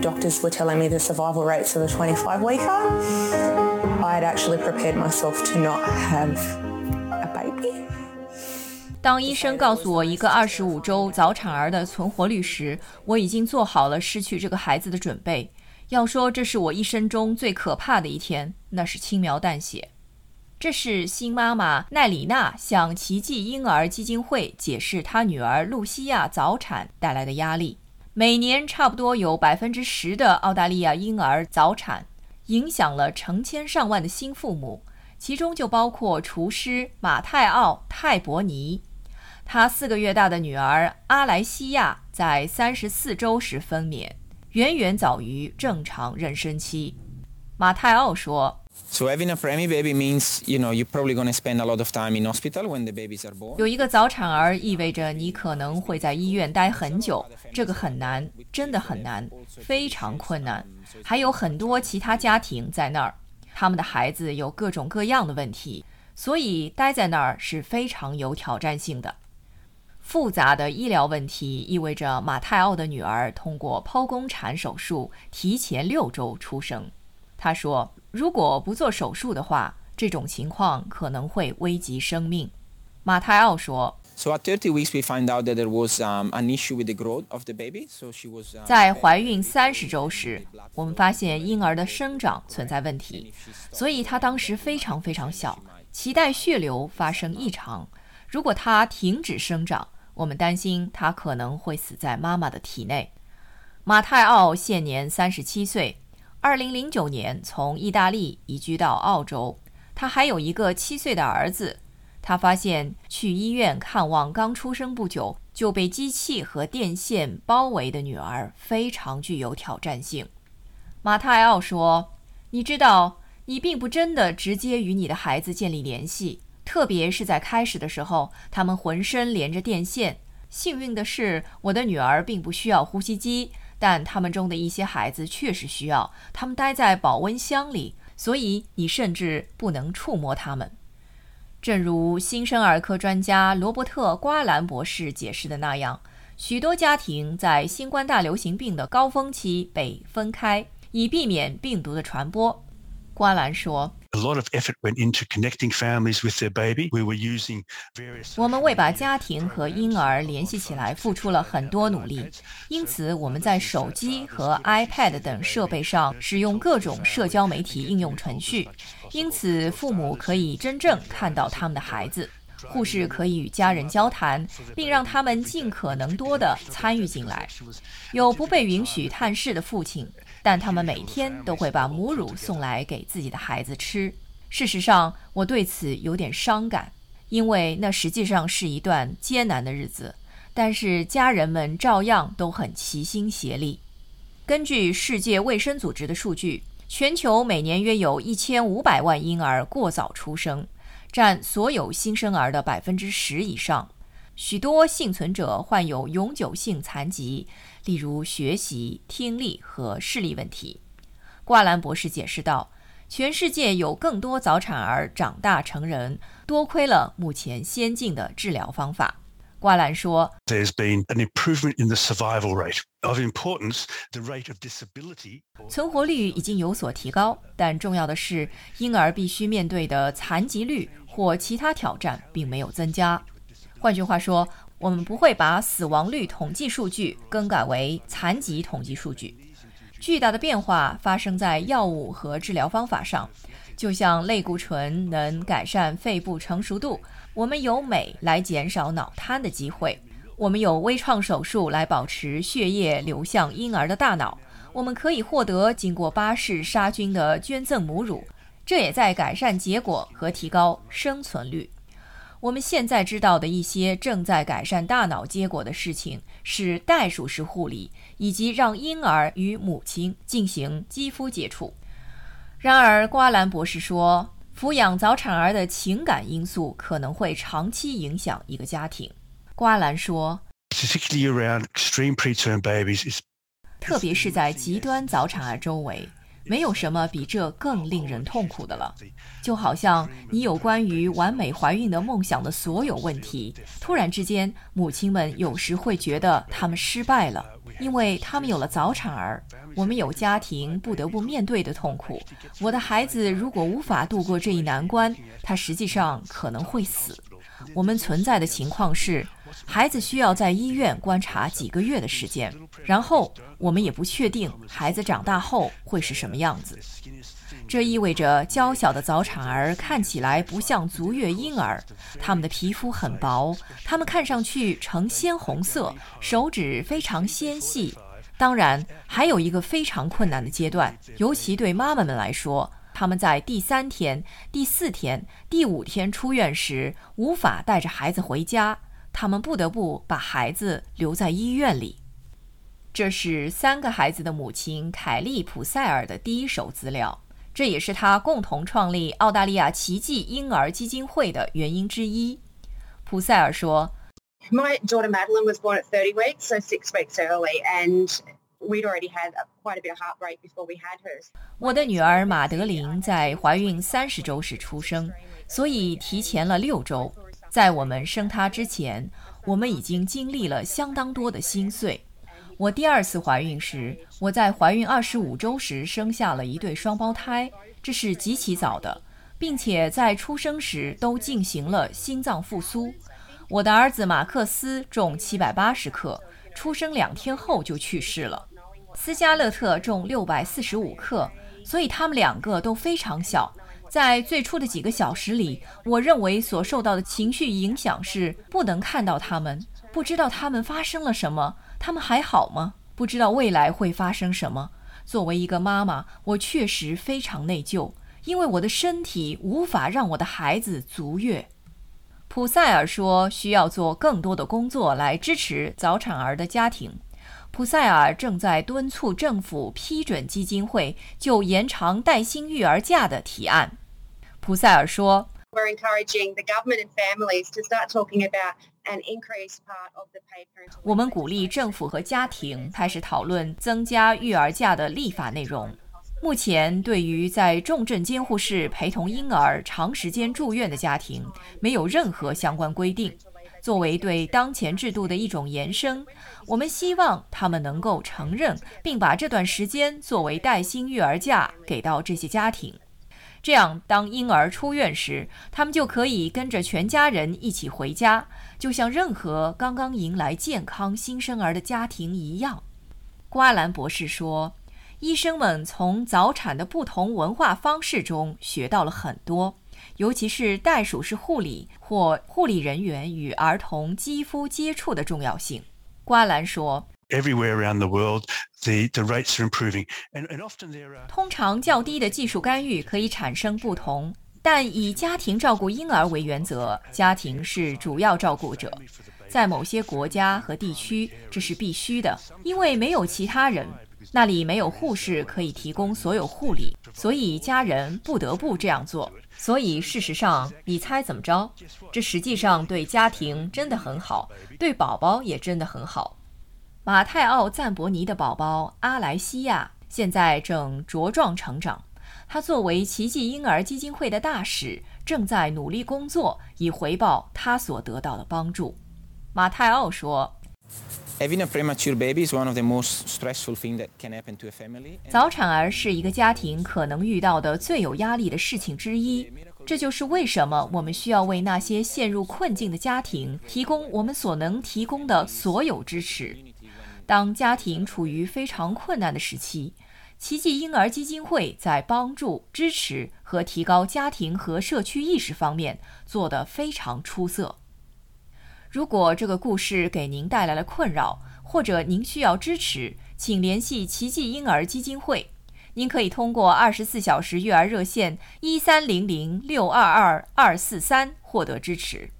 doctors were telling me the survival rates of a 25 weeker, I had actually prepared myself to not have a baby. 当医生告诉我一个二十五周早产儿的存活率时，我已经做好了失去这个孩子的准备。要说这是我一生中最可怕的一天，那是轻描淡写。这是新妈妈奈里娜向奇迹婴儿基金会解释她女儿露西亚早产带来的压力。每年差不多有百分之十的澳大利亚婴儿早产，影响了成千上万的新父母，其中就包括厨师马泰奥泰伯尼。他四个月大的女儿阿莱西亚在三十四周时分娩，远远早于正常妊娠期。马泰奥说。So having a preemie baby means, you know, you're probably going to spend a lot of time in hospital when the babies are born. 有一个早产儿意味着你可能会在医院待很久，这个很难，真的很难，非常困难。还有很多其他家庭在那儿，他们的孩子有各种各样的问题，所以待在那儿是非常有挑战性的。复杂的医疗问题意味着马泰奥的女儿通过剖宫产手术提前六周出生。他说。如果不做手术的话，这种情况可能会危及生命。马泰奥说。在怀孕三十周时，我们发现婴儿的生长存在问题，所以他当时非常非常小，脐带血流发生异常。如果他停止生长，我们担心他可能会死在妈妈的体内。马泰奥现年三十七岁。二零零九年从意大利移居到澳洲，他还有一个七岁的儿子。他发现去医院看望刚出生不久就被机器和电线包围的女儿非常具有挑战性。马泰奥说：“你知道，你并不真的直接与你的孩子建立联系，特别是在开始的时候，他们浑身连着电线。幸运的是，我的女儿并不需要呼吸机。”但他们中的一些孩子确实需要，他们待在保温箱里，所以你甚至不能触摸他们。正如新生儿科专家罗伯特·瓜兰博士解释的那样，许多家庭在新冠大流行病的高峰期被分开，以避免病毒的传播。瓜兰说。我们为把家庭和婴儿联系起来付出了很多努力，因此我们在手机和 iPad 等设备上使用各种社交媒体应用程序，因此父母可以真正看到他们的孩子，护士可以与家人交谈，并让他们尽可能多地参与进来。有不被允许探视的父亲。但他们每天都会把母乳送来给自己的孩子吃。事实上，我对此有点伤感，因为那实际上是一段艰难的日子。但是家人们照样都很齐心协力。根据世界卫生组织的数据，全球每年约有一千五百万婴儿过早出生，占所有新生儿的百分之十以上。许多幸存者患有永久性残疾。例如学习、听力和视力问题，挂兰博士解释道：“全世界有更多早产儿长大成人，多亏了目前先进的治疗方法。”挂兰说：“There's been an improvement in the survival rate of importance. The rate of disability 存活率已经有所提高，但重要的是，婴儿必须面对的残疾率或其他挑战并没有增加。换句话说。”我们不会把死亡率统计数据更改为残疾统计数据。巨大的变化发生在药物和治疗方法上，就像类固醇能改善肺部成熟度，我们有镁来减少脑瘫的机会，我们有微创手术来保持血液流向婴儿的大脑，我们可以获得经过巴氏杀菌的捐赠母乳，这也在改善结果和提高生存率。我们现在知道的一些正在改善大脑结果的事情是袋鼠式护理，以及让婴儿与母亲进行肌肤接触。然而，瓜兰博士说，抚养早产儿的情感因素可能会长期影响一个家庭。瓜兰说，特别是在极端早产儿周围，没有什么比这更令人痛苦的了。就好像你有关于完美怀孕的梦想的所有问题，突然之间，母亲们有时会觉得他们失败了，因为他们有了早产儿。我们有家庭不得不面对的痛苦。我的孩子如果无法度过这一难关，他实际上可能会死。我们存在的情况是，孩子需要在医院观察几个月的时间，然后我们也不确定孩子长大后会是什么样子。这意味着娇小的早产儿看起来不像足月婴儿，他们的皮肤很薄，他们看上去呈鲜红色，手指非常纤细。当然，还有一个非常困难的阶段，尤其对妈妈们来说，他们在第三天、第四天、第五天出院时无法带着孩子回家，他们不得不把孩子留在医院里。这是三个孩子的母亲凯利·普塞尔的第一手资料，这也是他共同创立澳大利亚奇迹婴儿基金会的原因之一。普塞尔说。My daughter Madeline was born at 30 weeks, so six weeks early, and we'd already had quite a bit of heartbreak before we had her. 我的女儿马德琳在怀孕三十周时出生，所以提前了六周。在我们生他之前，我们已经经历了相当多的心碎。我第二次怀孕时，我在怀孕二十五周时生下了一对双胞胎，这是极其早的，并且在出生时都进行了心脏复苏。我的儿子马克思重七百八十克，出生两天后就去世了。斯嘉勒特重六百四十五克，所以他们两个都非常小。在最初的几个小时里，我认为所受到的情绪影响是不能看到他们，不知道他们发生了什么，他们还好吗？不知道未来会发生什么。作为一个妈妈，我确实非常内疚，因为我的身体无法让我的孩子足月。普塞尔说：“需要做更多的工作来支持早产儿的家庭。”普塞尔正在敦促政府批准基金会就延长带薪育儿假的提案。普塞尔说：“We're encouraging the government and families to start talking about an increased part of the paid parental.” 我们鼓励政府和家庭开始讨论增加育儿假的立法内容。目前，对于在重症监护室陪同婴儿长时间住院的家庭，没有任何相关规定。作为对当前制度的一种延伸，我们希望他们能够承认并把这段时间作为带薪育儿假给到这些家庭。这样，当婴儿出院时，他们就可以跟着全家人一起回家，就像任何刚刚迎来健康新生儿的家庭一样。瓜兰博士说。医生们从早产的不同文化方式中学到了很多，尤其是袋鼠式护理或护理人员与儿童肌肤接触的重要性。瓜兰说：“Everywhere around the world, the the rates are improving, and and often there are 通常较低的技术干预可以产生不同，但以家庭照顾婴儿为原则，家庭是主要照顾者。在某些国家和地区，这是必须的，因为没有其他人。”那里没有护士可以提供所有护理，所以家人不得不这样做。所以事实上，你猜怎么着？这实际上对家庭真的很好，对宝宝也真的很好。马泰奥赞伯尼的宝宝阿莱西亚现在正茁壮成长，他作为奇迹婴儿基金会的大使，正在努力工作以回报他所得到的帮助。马泰奥说。Having a premature baby is one of the most stressful things that can happen to a family. 早产儿是一个家庭可能遇到的最有压力的事情之一。这就是为什么我们需要为那些陷入困境的家庭提供我们所能提供的所有支持。当家庭处于非常困难的时期，奇迹婴儿基金会在帮助、支持和提高家庭和社区意识方面做得非常出色。如果这个故事给您带来了困扰，或者您需要支持，请联系奇迹婴儿基金会。您可以通过二十四小时育儿热线一三零零六二二二四三获得支持。